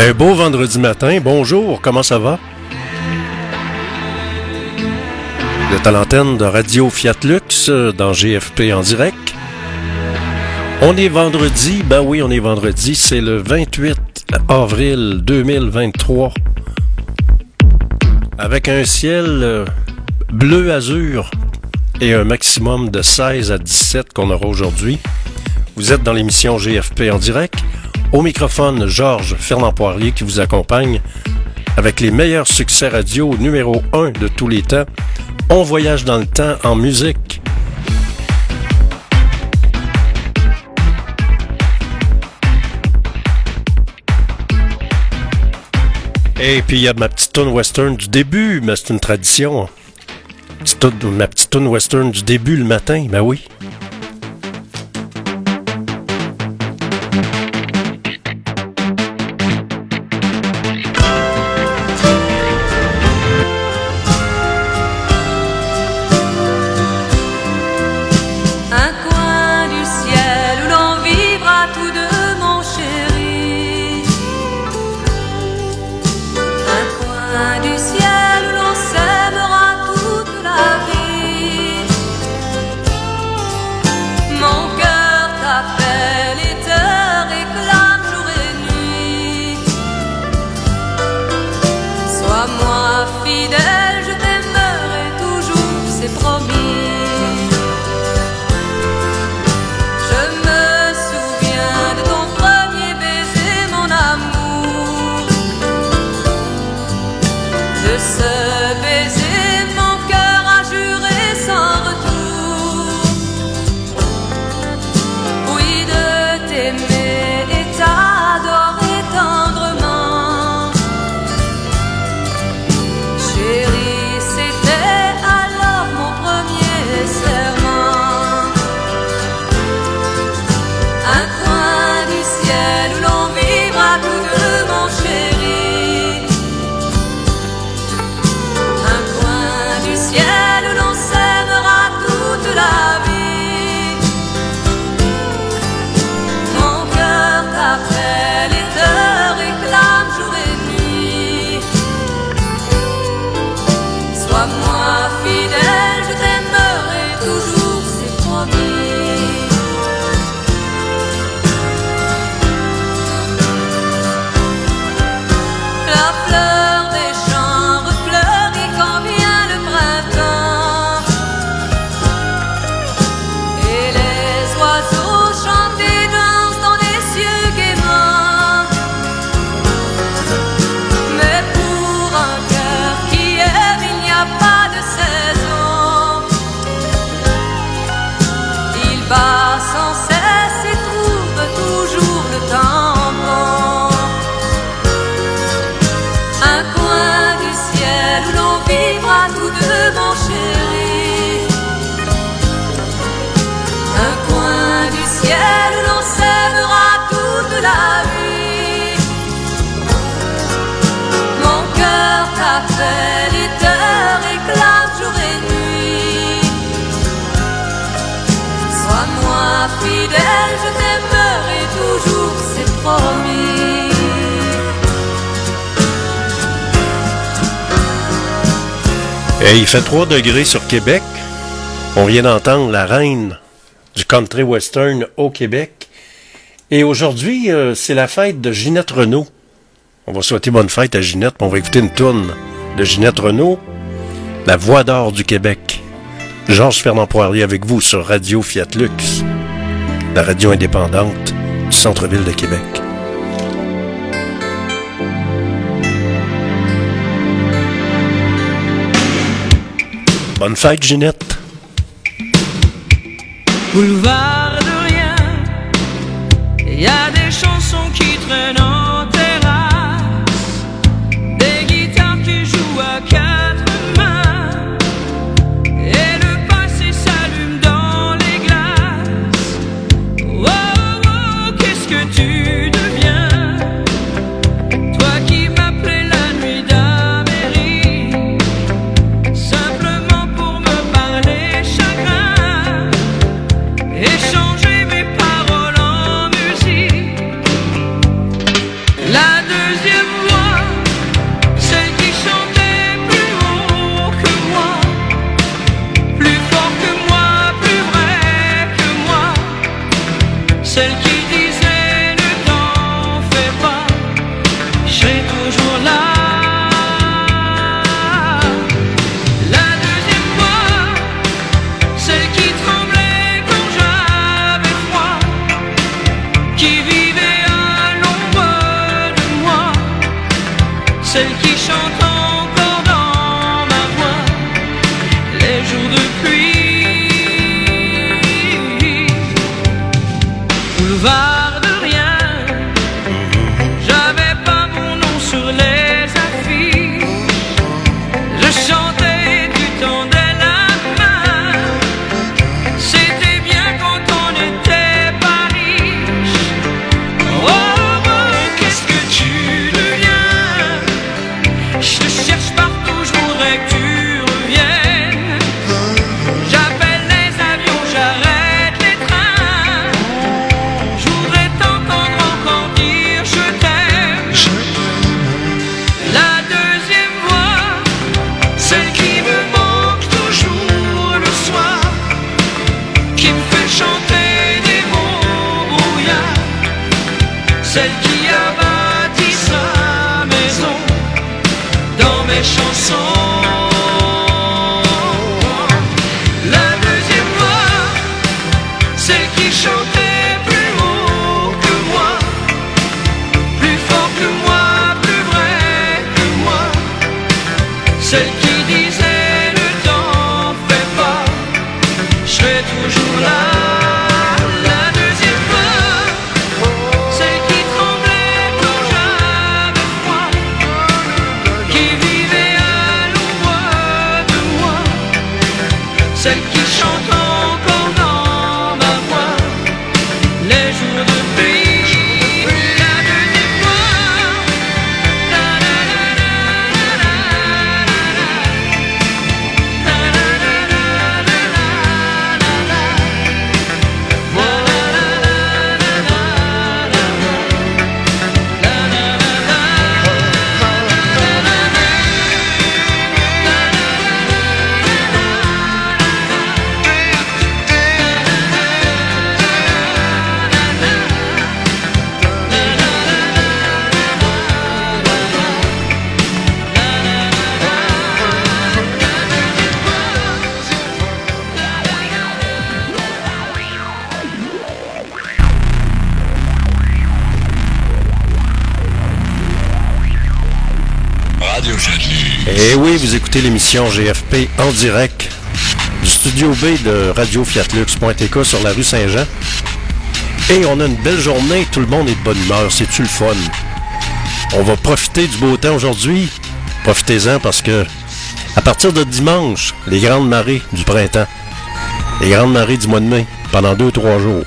Un beau vendredi matin. Bonjour, comment ça va? Vous êtes à l'antenne de Radio Fiat Lux euh, dans GFP en direct. On est vendredi, ben oui, on est vendredi, c'est le 28 avril 2023. Avec un ciel euh, bleu azur et un maximum de 16 à 17 qu'on aura aujourd'hui. Vous êtes dans l'émission GFP en direct. Au microphone, Georges Fernand Poirier qui vous accompagne avec les meilleurs succès radio numéro 1 de tous les temps. On voyage dans le temps en musique. Et puis il y a ma petite tune western du début, mais c'est une tradition. ma petite tune western du début le matin, ben oui. Il fait 3 degrés sur Québec. On vient d'entendre la reine du country western au Québec. Et aujourd'hui, euh, c'est la fête de Ginette Renault. On va souhaiter bonne fête à Ginette. On va écouter une tourne de Ginette Renault, La Voix d'or du Québec. Georges Fernand Poirier avec vous sur Radio Fiat Lux, la radio indépendante du centre-ville de Québec. Bonne fête, Ginette. Boulevard de rien, y a des chansons qui traînent chanter des mots brouillards. Celle Eh oui, vous écoutez l'émission GFP en direct du studio B de Radio Fiatlux.tk sur la rue Saint-Jean. Et on a une belle journée, tout le monde est de bonne humeur, c'est-tu le fun? On va profiter du beau temps aujourd'hui. Profitez-en parce que à partir de dimanche, les grandes marées du printemps, les grandes marées du mois de mai, pendant 2-3 jours.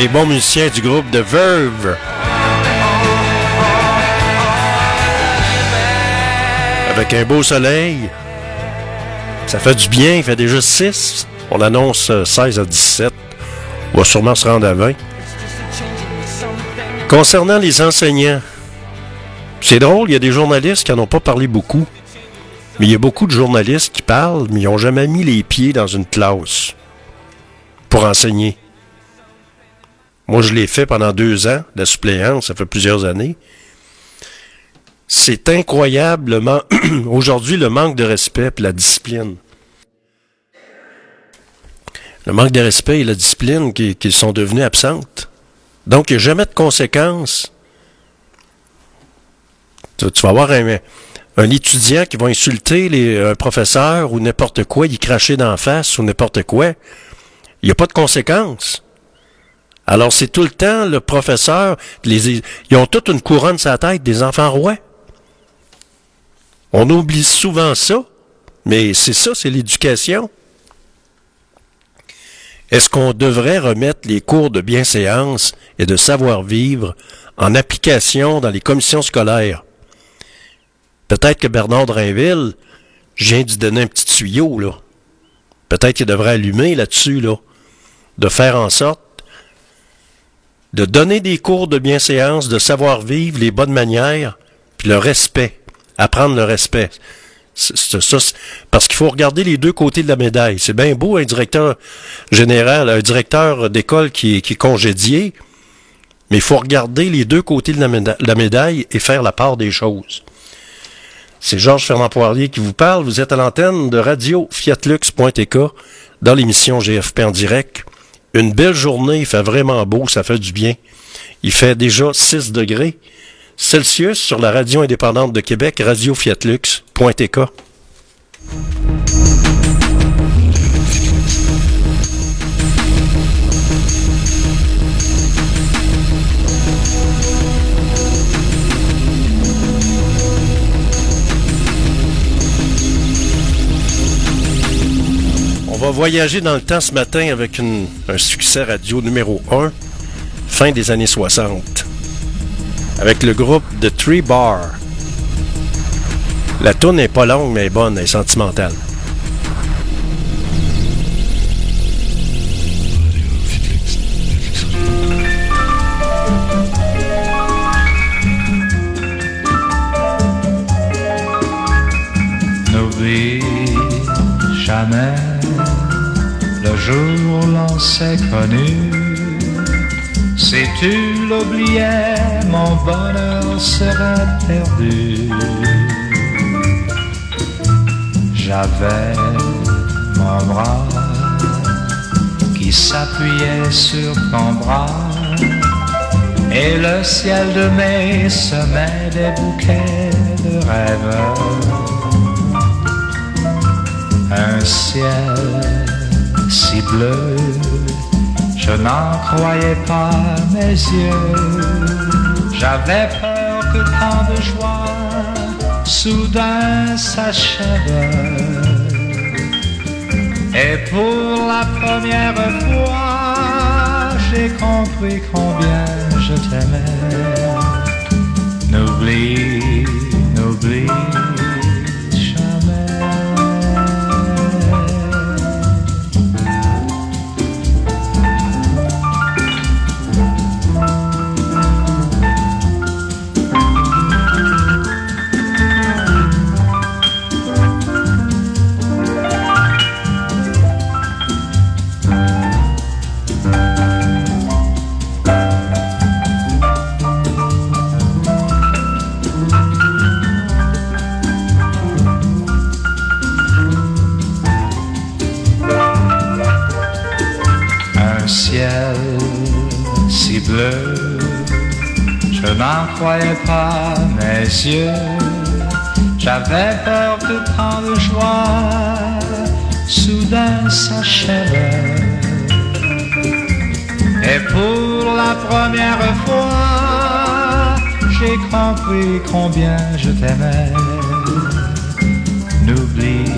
Les bons musiciens du groupe The Verve. Avec un beau soleil. Ça fait du bien, il fait déjà 6. On annonce euh, 16 à 17. On va sûrement se rendre à 20. Concernant les enseignants, c'est drôle, il y a des journalistes qui n'en ont pas parlé beaucoup. Mais il y a beaucoup de journalistes qui parlent, mais ils n'ont jamais mis les pieds dans une classe pour enseigner. Moi, je l'ai fait pendant deux ans, la suppléance, ça fait plusieurs années. C'est incroyable le man- aujourd'hui le manque de respect et la discipline. Le manque de respect et la discipline qui, sont devenues absentes. Donc, il n'y a jamais de conséquences. Tu, vas avoir un, étudiant qui va insulter un professeur ou n'importe quoi, il cracher d'en face ou n'importe quoi. Il n'y a pas de conséquences. Alors, c'est tout le temps le professeur. Ils ont toute une couronne sur la tête des enfants rois. On oublie souvent ça, mais c'est ça, c'est l'éducation. Est-ce qu'on devrait remettre les cours de bienséance et de savoir-vivre en application dans les commissions scolaires? Peut-être que Bernard Drainville, de lui donner un petit tuyau, là. Peut-être qu'il devrait allumer là-dessus, là. De faire en sorte de donner des cours de bienséance, de savoir-vivre, les bonnes manières, puis le respect. Apprendre le respect. Parce qu'il faut regarder les deux côtés de la médaille. C'est bien beau un directeur général, un directeur d'école qui est, qui est congédié, mais il faut regarder les deux côtés de la médaille et faire la part des choses. C'est Georges Fernand Poirier qui vous parle. Vous êtes à l'antenne de radio fiatlux.tk dans l'émission GFP en direct. Une belle journée, il fait vraiment beau, ça fait du bien. Il fait déjà 6 degrés Celsius sur la radio indépendante de Québec, radio va voyager dans le temps ce matin avec un succès radio numéro 1, fin des années 60, avec le groupe The Three Bar. La tourne n'est pas longue, mais bonne, est sentimentale. Si tu l'oubliais, mon bonheur serait perdu. J'avais mon bras qui s'appuyait sur ton bras. Et le ciel de mai semait des bouquets de rêves. Un ciel si bleu, je n'en croyais pas mes yeux. J'avais peur que tant de joie soudain s'achève. Et pour la première fois, j'ai compris combien je t'aimais. N'oublie, n'oublie pas mes yeux. J'avais peur que tant de joie soudain s'achève. Et pour la première fois, j'ai compris combien je t'aimais. N'oublie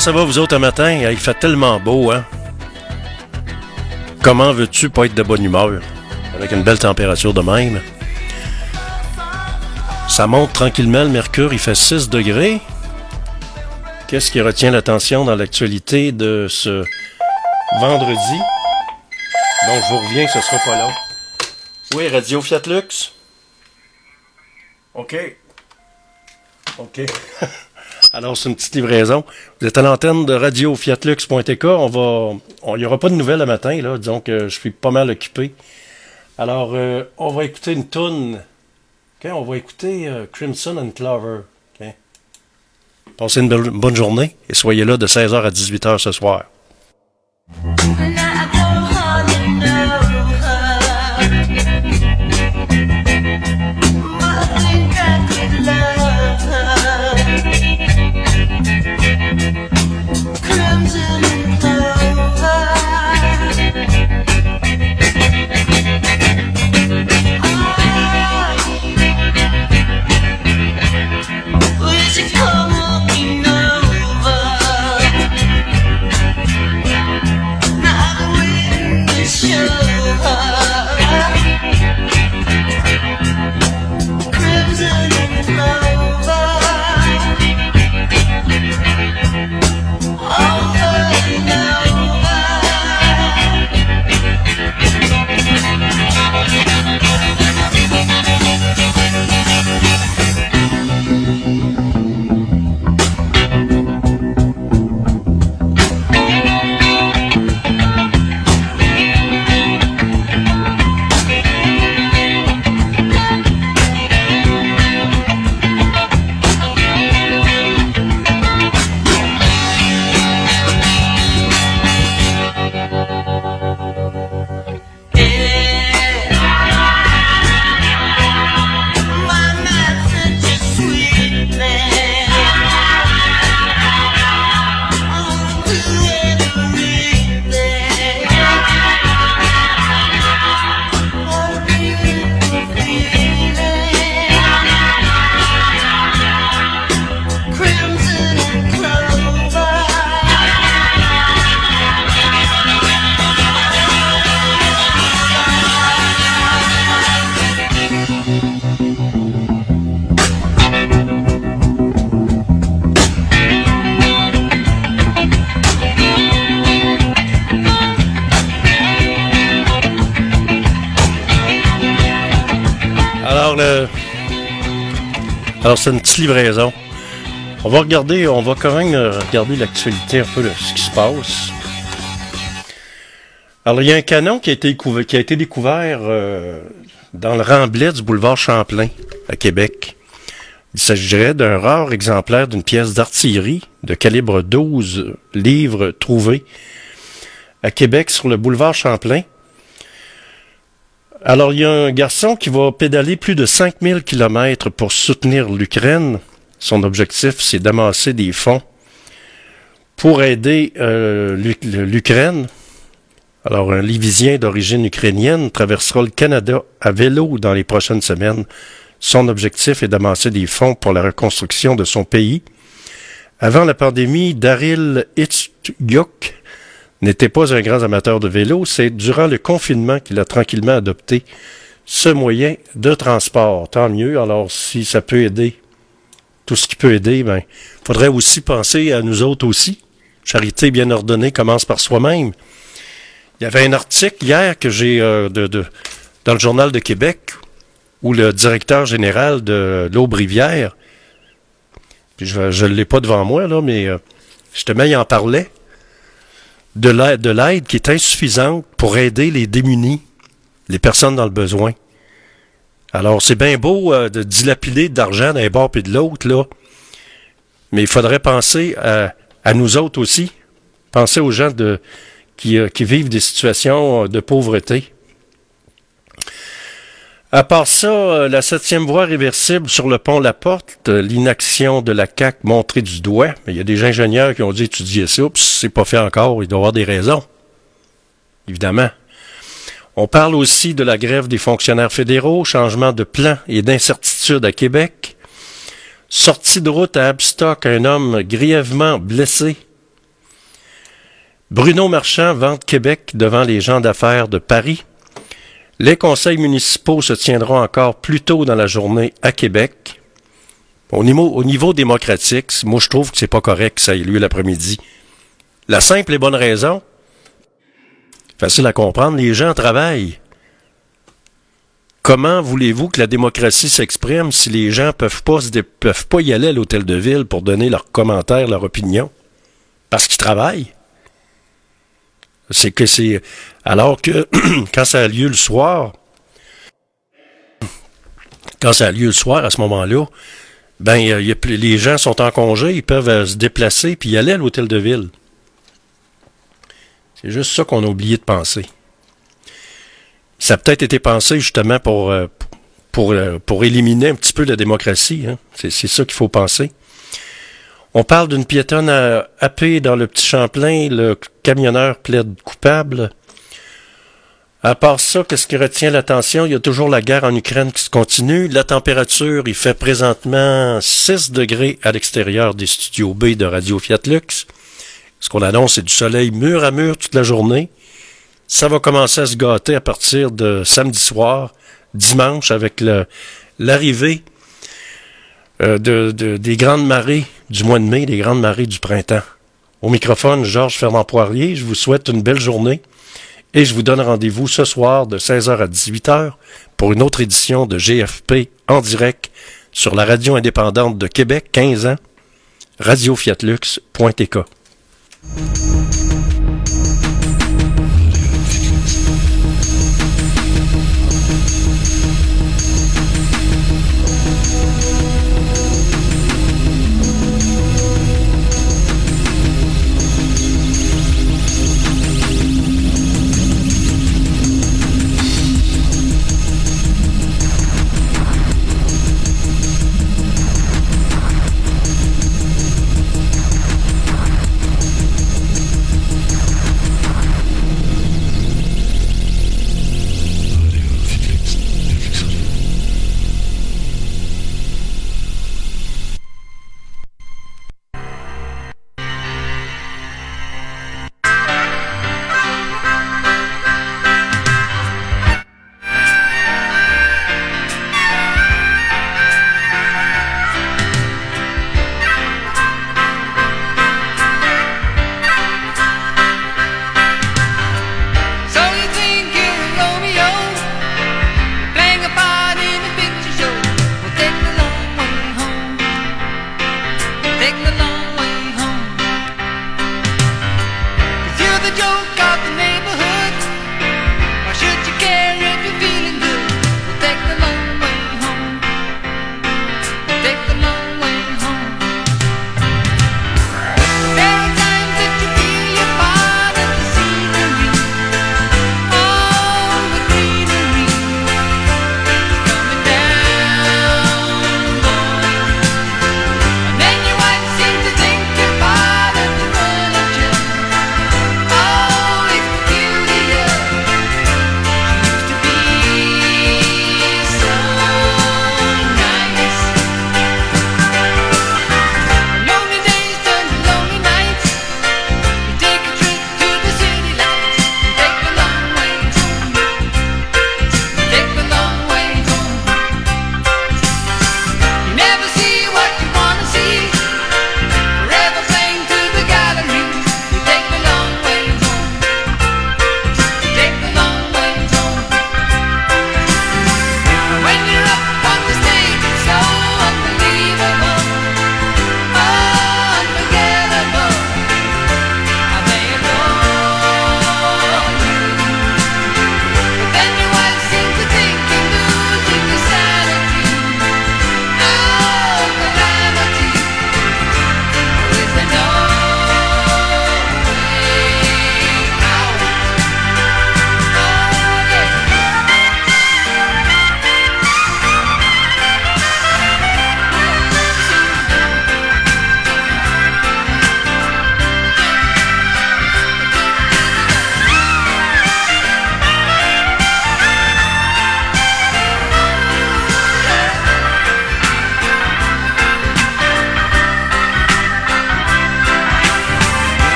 Ça va, vous autres, un matin? Il fait tellement beau, hein? Comment veux-tu pas être de bonne humeur? Avec une belle température de même? Ça monte tranquillement, le mercure, il fait 6 degrés. Qu'est-ce qui retient l'attention dans l'actualité de ce vendredi? Bon, je vous reviens, ce sera pas long. Oui, Radio Fiat Lux. OK. OK. Alors, c'est une petite livraison. Vous êtes à l'antenne de radio fiatlux.tk. On va, on, il n'y aura pas de nouvelles le matin, là. Que je suis pas mal occupé. Alors, euh, on va écouter une toune. OK, on va écouter euh, Crimson and Clover. OK. Passez une bonne journée et soyez là de 16h à 18h ce soir. C'est une petite livraison. On va regarder, on va quand même euh, regarder l'actualité un peu de ce qui se passe. Alors, il y a un canon qui a été, découver- qui a été découvert euh, dans le remblai du boulevard Champlain, à Québec. Il s'agirait d'un rare exemplaire d'une pièce d'artillerie de calibre 12 livres trouvée à Québec sur le boulevard Champlain. Alors, il y a un garçon qui va pédaler plus de 5000 kilomètres pour soutenir l'Ukraine. Son objectif, c'est d'amasser des fonds pour aider euh, l'U- l'Ukraine. Alors, un Livisien d'origine ukrainienne traversera le Canada à vélo dans les prochaines semaines. Son objectif est d'amasser des fonds pour la reconstruction de son pays. Avant la pandémie, Daryl Itchuk n'était pas un grand amateur de vélo, c'est durant le confinement qu'il a tranquillement adopté ce moyen de transport. Tant mieux, alors si ça peut aider, tout ce qui peut aider, ben, faudrait aussi penser à nous autres aussi. Charité bien ordonnée commence par soi-même. Il y avait un article hier que j'ai euh, de, dans le journal de Québec où le directeur général de l'Aube-Rivière, puis je ne l'ai pas devant moi, là, mais euh, justement, il en parlait de l'aide, de l'aide qui est insuffisante pour aider les démunis, les personnes dans le besoin. Alors, c'est bien beau euh, de dilapider de l'argent d'un bord et de l'autre, là, mais il faudrait penser à, nous autres aussi, penser aux gens euh, qui vivent des situations de pauvreté. À part ça, euh, la septième voie réversible sur le pont La Porte, euh, l'inaction de la CAC montrée du doigt. Il y a des ingénieurs qui ont dit étudier ça, puis c'est pas fait encore, il doit y avoir des raisons. Évidemment. On parle aussi de la grève des fonctionnaires fédéraux, changement de plan et d'incertitude à Québec. Sortie de route à Abstock, un homme grièvement blessé. Bruno Marchand vante Québec devant les gens d'affaires de Paris. Les conseils municipaux se tiendront encore plus tôt dans la journée à Québec. Au niveau, au niveau démocratique, moi je trouve que c'est pas correct que ça ait lieu l'après-midi. La simple et bonne raison, facile à comprendre, les gens travaillent. Comment voulez-vous que la démocratie s'exprime si les gens peuvent peuvent pas y aller à l'hôtel de ville pour donner leurs commentaires, leur opinion? Parce qu'ils travaillent. C'est que c'est. Alors que quand ça a lieu le soir, quand ça a lieu le soir, à ce moment-là, ben, les gens sont en congé, ils peuvent euh, se déplacer puis aller à l'hôtel de ville. C'est juste ça qu'on a oublié de penser. Ça a peut-être été pensé justement pour, euh, pour, euh, pour éliminer un petit peu la démocratie. hein. C'est ça qu'il faut penser. On parle d'une piétonne à- happée dans le petit Champlain. Le camionneur plaide coupable. À part ça, qu'est-ce qui retient l'attention? Il y a toujours la guerre en Ukraine qui se continue. La température, il fait présentement 6 degrés à l'extérieur des studios B de Radio Fiat Lux. Ce qu'on annonce, c'est du soleil mur à mur toute la journée. Ça va commencer à se gâter à partir de samedi soir, dimanche, avec l'arrivée euh, de, de- des grandes marées du mois de mai, des grandes marées du printemps. Au microphone, Georges Fernand Poirier, je vous souhaite une belle journée et je vous donne rendez-vous ce soir de 16h à 18h pour une autre édition de GFP en direct sur la radio indépendante de Québec, 15 ans, radiofiatlux.tk.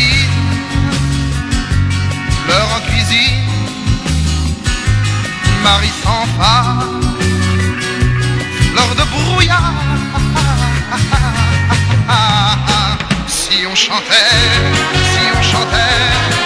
jolie, Fleur en cuisine, Marie sans pas, Fleur de brouillard. Si on chantait, si on chantait.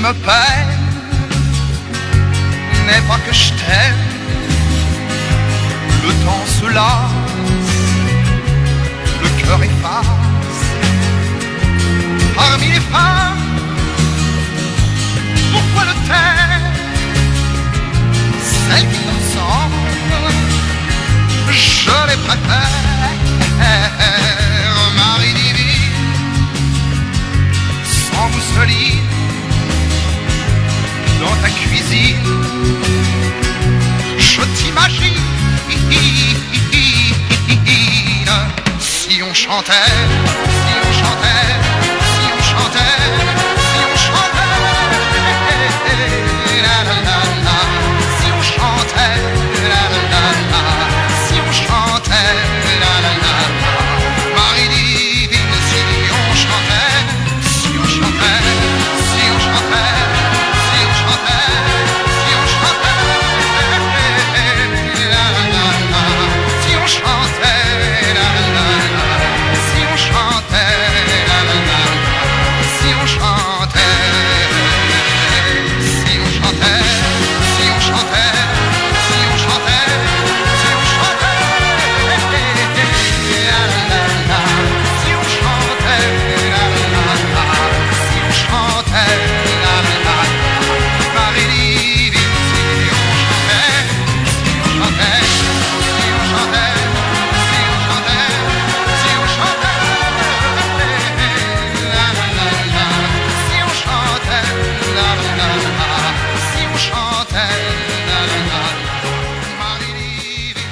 me peine n'est pas que je t'aime. Le temps se lasse, le cœur efface. Parmi les femmes, pourquoi le taire? Celles qui t'ensemble, je les préfère. Nanterre